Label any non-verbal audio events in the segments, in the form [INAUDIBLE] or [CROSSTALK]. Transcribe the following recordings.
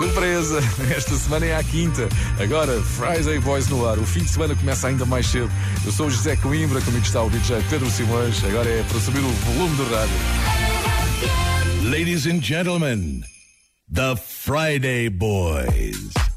Surpresa! [LAUGHS] Esta semana é à quinta. Agora, Friday Boys no ar. O fim de semana começa ainda mais cedo. Eu sou o José Coimbra, comigo está o DJ Pedro Simões. Agora é para subir o volume do rádio. Ladies and gentlemen, the Friday Boys.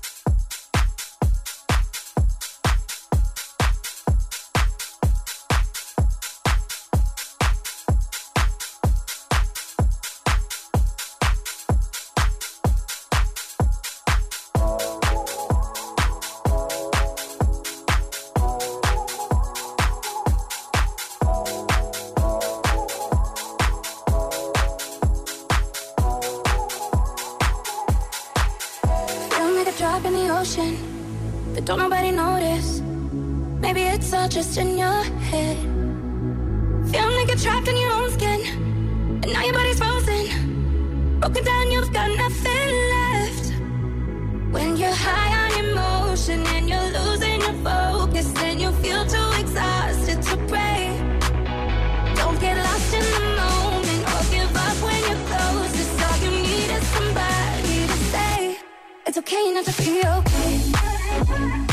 okay.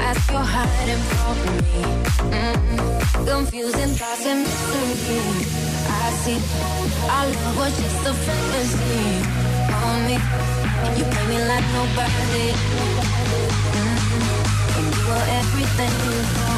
I you're hiding from me. Mm, confusing thoughts and mystery. I see our love was just a fantasy on me. And you play me like nobody. Mm, and you were everything you shot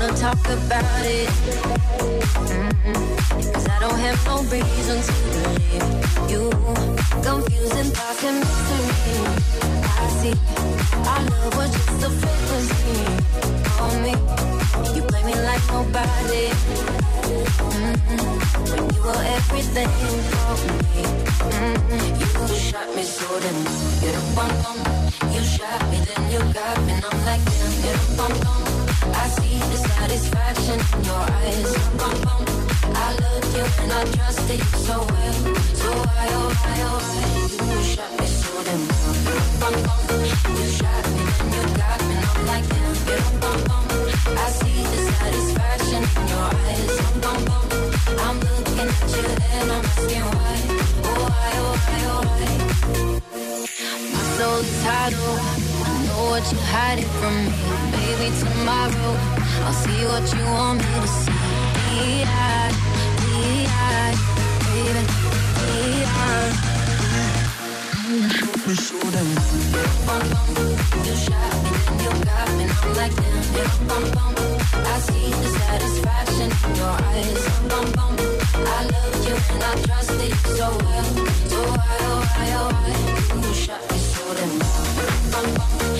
wanna talk about it. Mm-hmm. Cause I don't have no reason to believe you. Confusing thoughts and mystery. I see our love was just a fantasy. On me, you play me like nobody. Mm-hmm. When you were everything for me, mm-hmm. you shot me so damn. You don't want You shot me, then you got me, and I'm like damn. You don't want I see the satisfaction in your eyes. I look at you and I trust you so well. So why, oh, why, oh, why? You shot me so damn low. You shot me and you got me. I'm like damn. I see the satisfaction in your eyes. I'm looking at you and I'm asking why, oh why, oh, why, why? I'm so tired what you're hiding from me. Maybe tomorrow I'll see what you want me to see. Be I, be I, baby, be I. You shot me so damn You shot me, you got me. I'm like, damn, yeah, bum. I see the satisfaction in your eyes. Bum, bum. I love you and I trust it so well. So why, oh, why, oh, why? You shot me so damn Bum.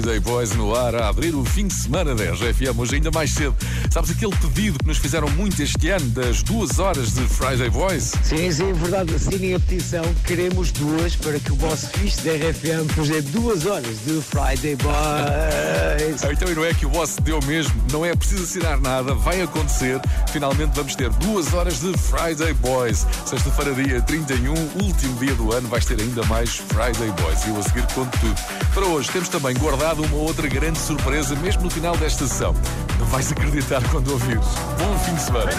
Friday Boys no ar a abrir o fim de semana da RGFM, hoje ainda mais cedo. Sabes aquele pedido que nos fizeram muito este ano das duas horas de Friday Boys? Sim, sim, é verdade. Assinem a petição. Queremos duas para que o vosso fixe da RFM depois é duas horas de Friday Boys. Então, e não é que o vosso deu mesmo, não é preciso assinar nada, vai acontecer. Finalmente vamos ter duas horas de Friday Boys. Sexta-feira, dia 31, último dia do ano, vais ter ainda mais Friday Boys. E eu a seguir conto tudo. Para hoje temos também guardado uma outra grande surpresa, mesmo no final desta sessão. Não vais acreditar quando ouvires. Bom fim de semana.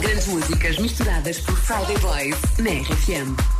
Grandes músicas misturadas por Friday Boys na RFM.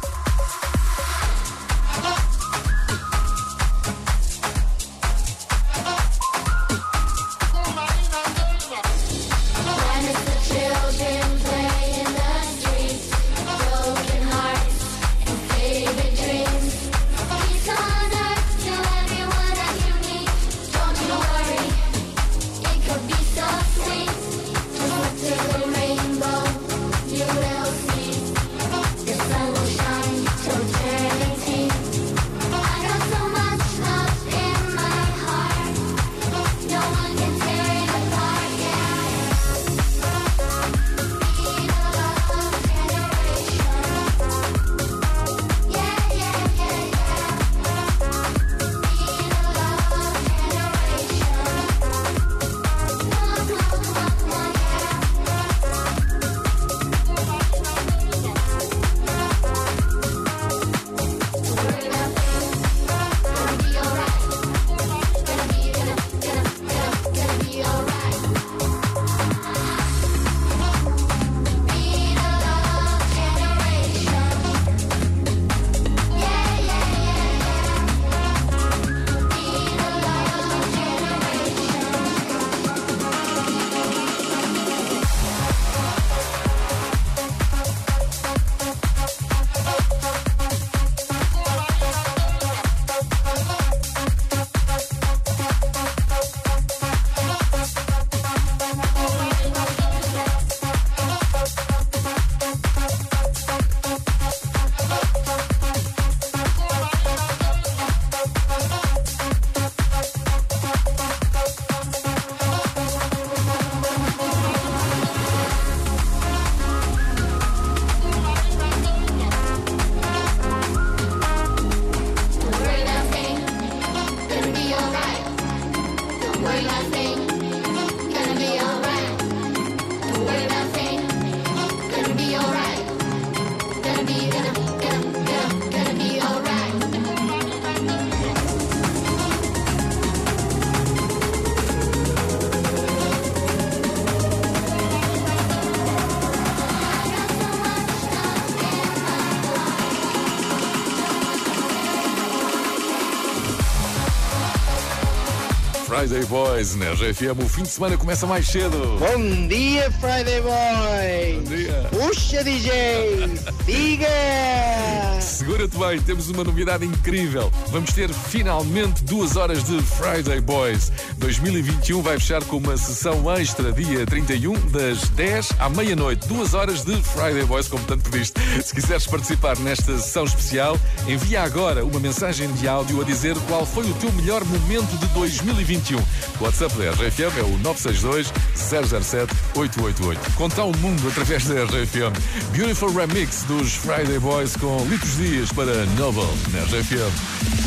Friday Boys na RFM. O fim de semana começa mais cedo. Bom dia, Friday Boys! Bom dia. Puxa, DJ! Siga! [LAUGHS] Segura-te bem, temos uma novidade incrível. Vamos ter finalmente duas horas de Friday Boys. 2021 vai fechar com uma sessão extra dia 31, das 10 à meia-noite. Duas horas de Friday Boys, como tanto pediste. Se quiseres participar nesta sessão especial, envia agora uma mensagem de áudio a dizer qual foi o teu melhor momento de 2021. O WhatsApp da RFM é o 962 007 888. Conta ao mundo através da RFM. Beautiful Remix dos Friday Boys com Litos Dias para Noble na RFM.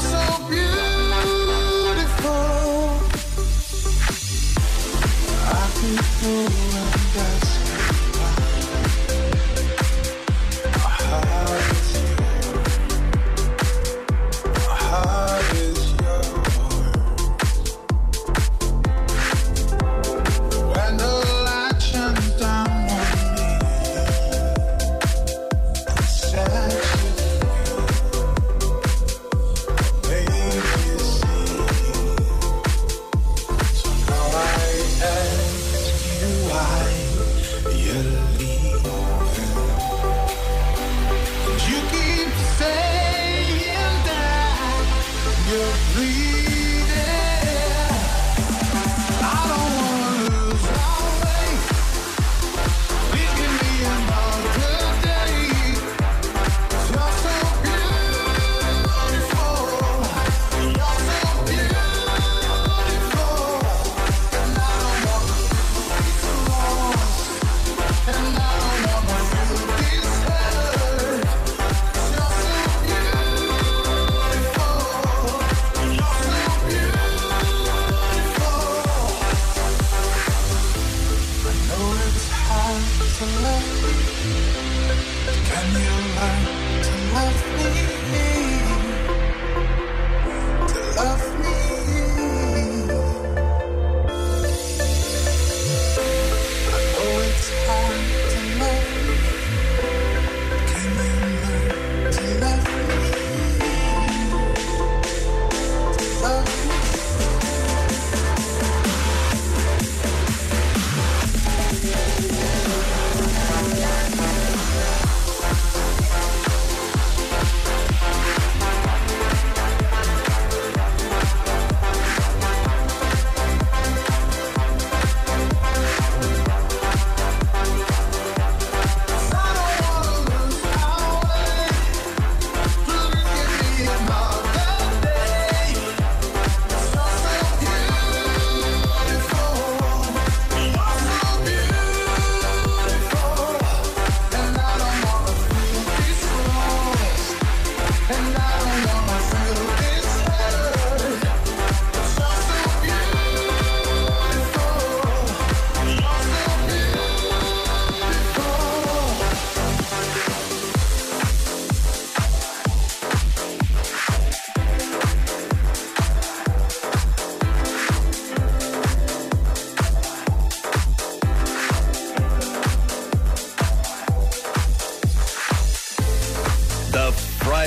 So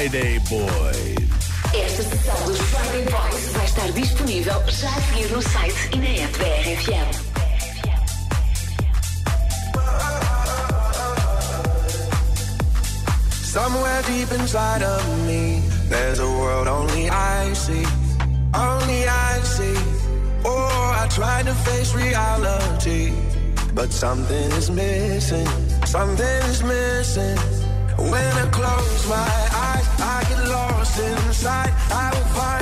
Friday Boys. Esta sessão dos Friday Boys vai estar disponível já a seguir no site e na app da RFM. Somewhere deep inside of me, there's a world only I see. Only I see. Oh, I tried to face reality, but something is missing. Something is missing. When I close my eyes, inside. I will find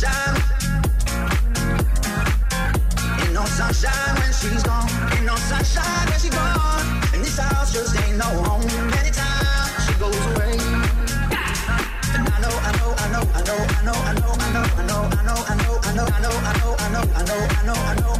sunshine. Ain't no sunshine when she's gone. Ain't no sunshine when she's gone. And this house just ain't no home. Anytime she goes away. And I know, I know, I know, I know, I know, I know, I know, I know, I know, I know, I know, I know, I know, I know, I know, I know, I know, I know.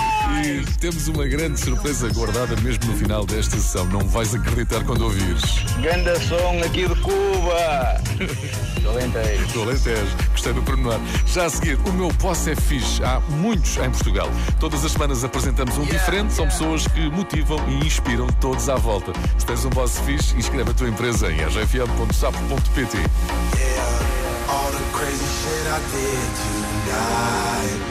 E temos uma grande surpresa guardada mesmo no final desta sessão. Não vais acreditar quando ouvires. Ganda som aqui de Cuba. [LAUGHS] Do Alentejo. Do Alentejo. Gostei do pormenor. Já a seguir, o meu posse é fixe. Há muitos em Portugal. Todas as semanas apresentamos um diferente. São pessoas que motivam e inspiram todos à volta. Se tens um boss fixe, inscreve a tua empresa em rfm.sapo.pt. All the crazy shit I did tonight,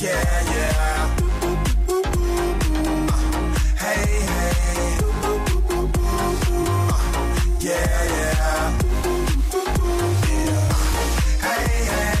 Yeah, yeah. Hey, hey. Yeah, yeah. Hey, hey.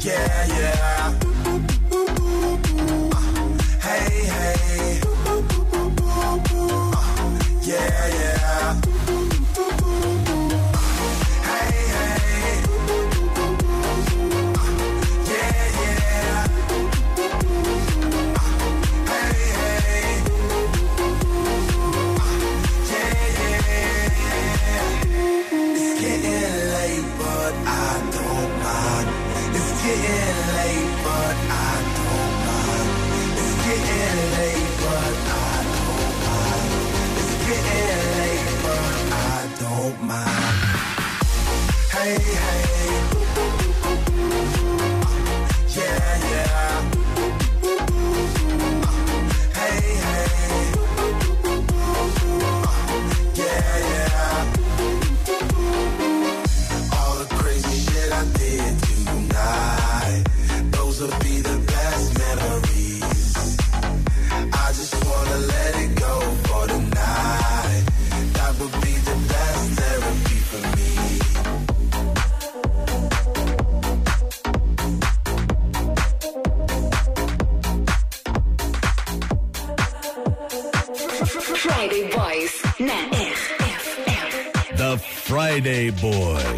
Yeah, yeah. Uh, hey, hey. Hey, hey. Boy.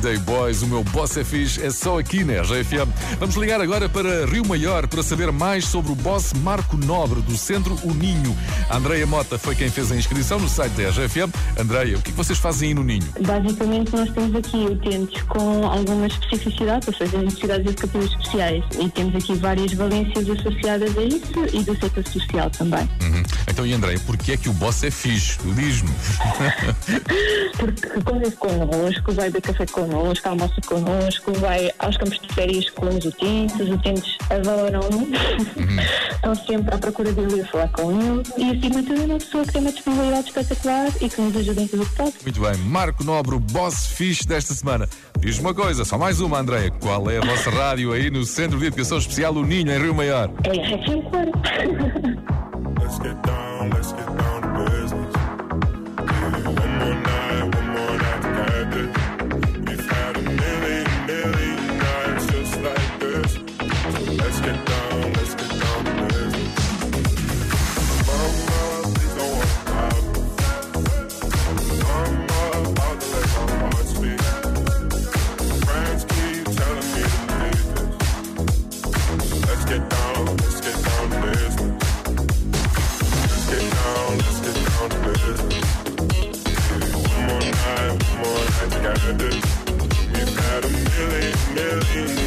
Friday Boys, o meu boss é fixe, é só aqui na RGFM. Vamos ligar agora para Rio Maior para saber mais sobre o boss Marco Nobre do Centro O Ninho. A Andreia Mota foi quem fez a inscrição no site da RGFM. Andreia, o é que, vocês fazem aí no Ninho? Basicamente, nós temos aqui utentes com algumas especificidades, ou seja, necessidades educativas especiais. E temos aqui várias valências associadas a isso e do setor social também. Uhum. Então, e Andreia, porquê é que o boss é fixe? Diz-me. [LAUGHS] Porque quando é connosco, vai da café com connosco, almoça connosco, vai aos campos de férias com os utentes, os utentes adoram-no, uhum. estão sempre à procura dele e a falar com ele e acima de tudo é uma pessoa que tem uma disponibilidade espetacular e que nos ajuda em tudo o que pode. Muito bem, Marco Nobre, o boss fixe desta semana. Diz-me uma coisa, só mais uma, Andréia. Qual é a vossa rádio aí no Centro de Educação Especial O Ninho, em Rio Maior? É a Rádio [LAUGHS] Berlin.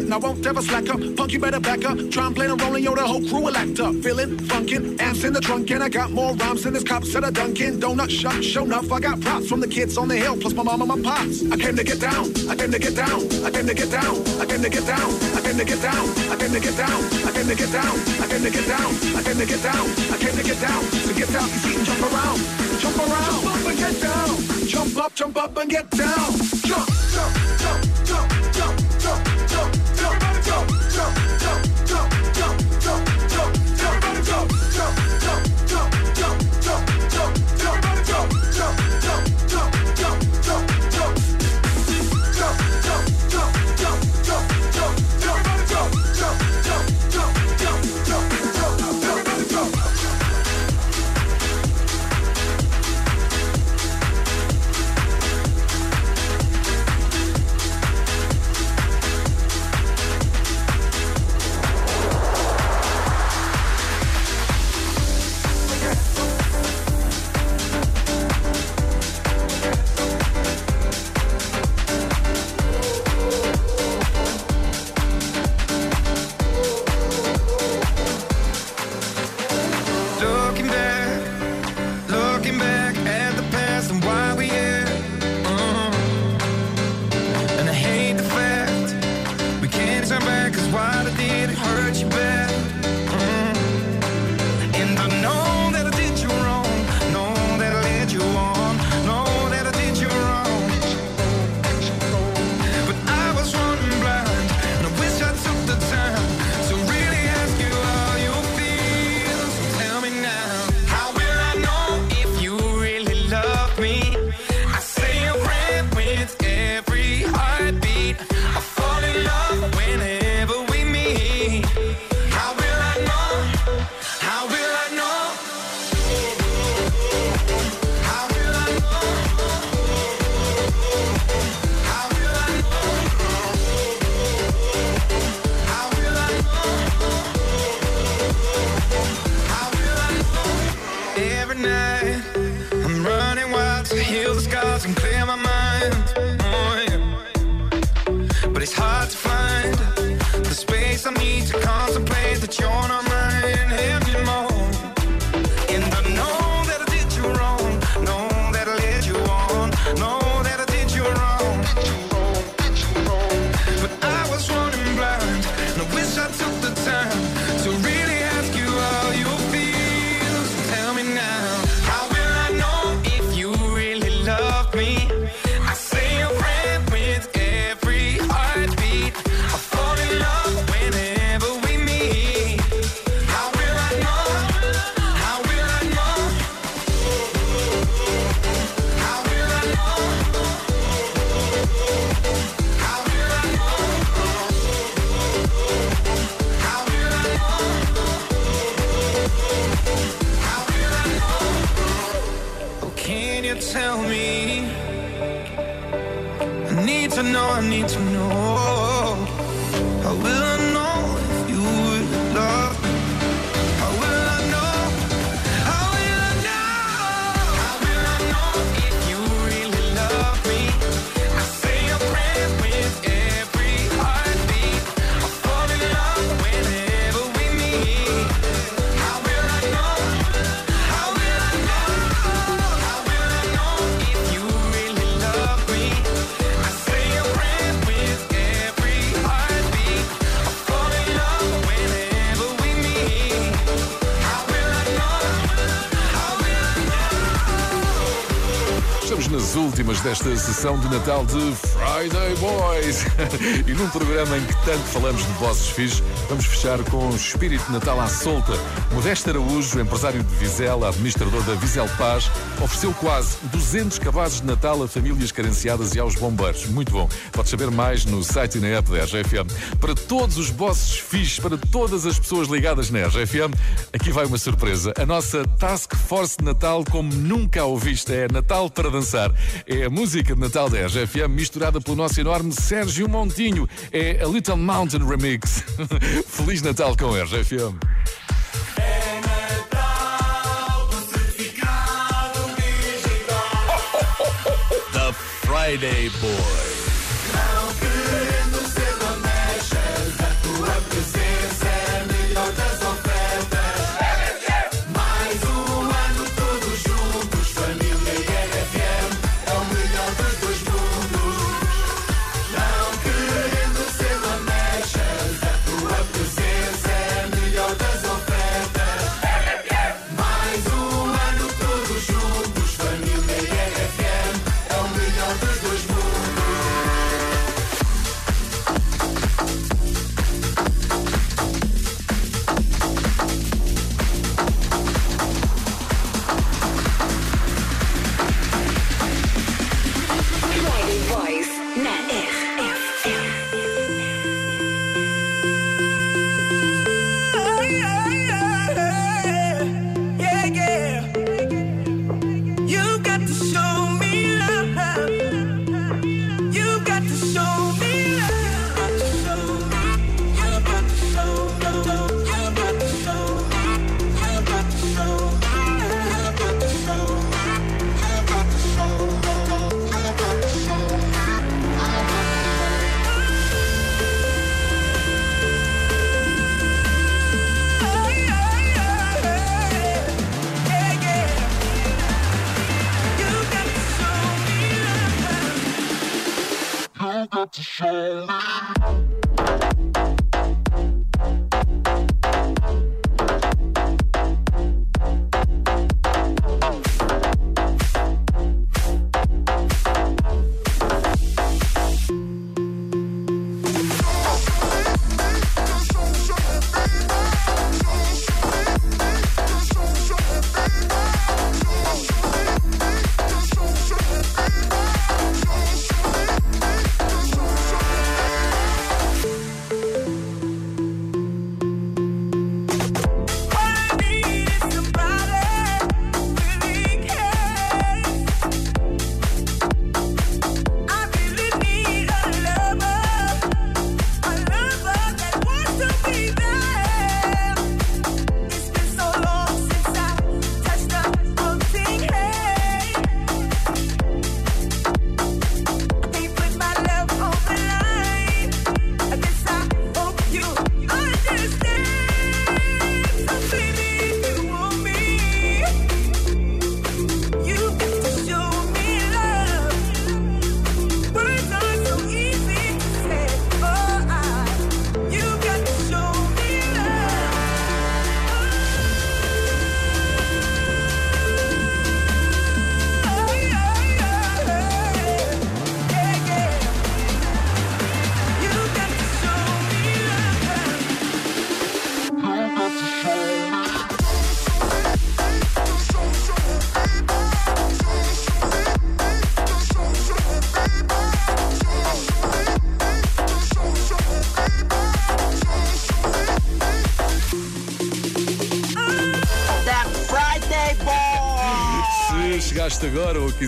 That's. I won't ever slack up. Punk, you better back up. Try and play the role, and yo, the whole crew will act up. Feeling funkin', amps in the trunk, and I got more rhymes than this cops at a Dunkin' Donut shop. Show enough, I got props from the kids on the hill, plus my mom and my pops. I came to get down, I came to get down, I came to get down, I came to get down, I came to get down, I came to get down, I came to get down, I came to get down, I came to get down, I came to get down, to get down, you see, jump around, jump around, jump up and get down, jump up, jump up and get down, desta sessão de Natal de Friday Boys. [LAUGHS] e num programa em que tanto falamos de vozes fixes, vamos fechar com o espírito Natal à solta. Modesto Araújo, empresário de Vizela, administrador da Vizel Paz, ofereceu quase 200 cabazes de Natal a famílias carenciadas e aos bombeiros. Muito bom. Pode saber mais no site e na app da RGFM. Para todos os bosses fixes, para todas as pessoas ligadas na RGFM, aqui vai uma surpresa. A nossa Task Force de Natal, como nunca a ouviste, é Natal para dançar. É a música de Natal da RGFM misturada pelo nosso enorme Sérgio Montinho. É a Little Mountain Remix. [LAUGHS] Feliz Natal com. The Friday Boy.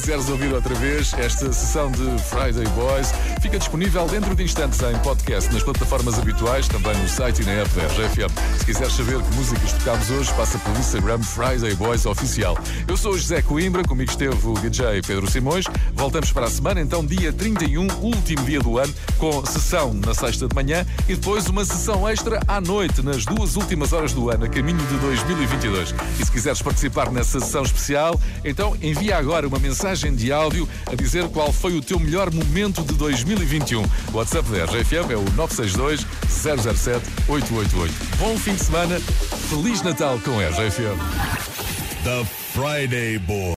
Quiseres ouvir outra vez esta sessão de Friday Boys, fica disponível dentro de instantes em podcast nas plataformas habituais, também no site e na app da RFM. Se quiseres saber que músicas tocámos hoje, passa pelo Instagram Friday Boys Oficial. Eu sou o José Coimbra, comigo esteve o DJ Pedro Simões. Voltamos para a semana, então, dia 31, último dia do ano, com sessão na sexta de manhã e depois uma sessão extra à noite, nas duas últimas horas do ano, a caminho de 2022. E se quiseres participar nessa sessão especial, então envia agora uma mensagem de áudio a dizer qual foi o teu melhor momento de 2021. O WhatsApp da RFM é o 962 007 888. Bom fim de semana, Feliz Natal com a RFM. The Friday Boys.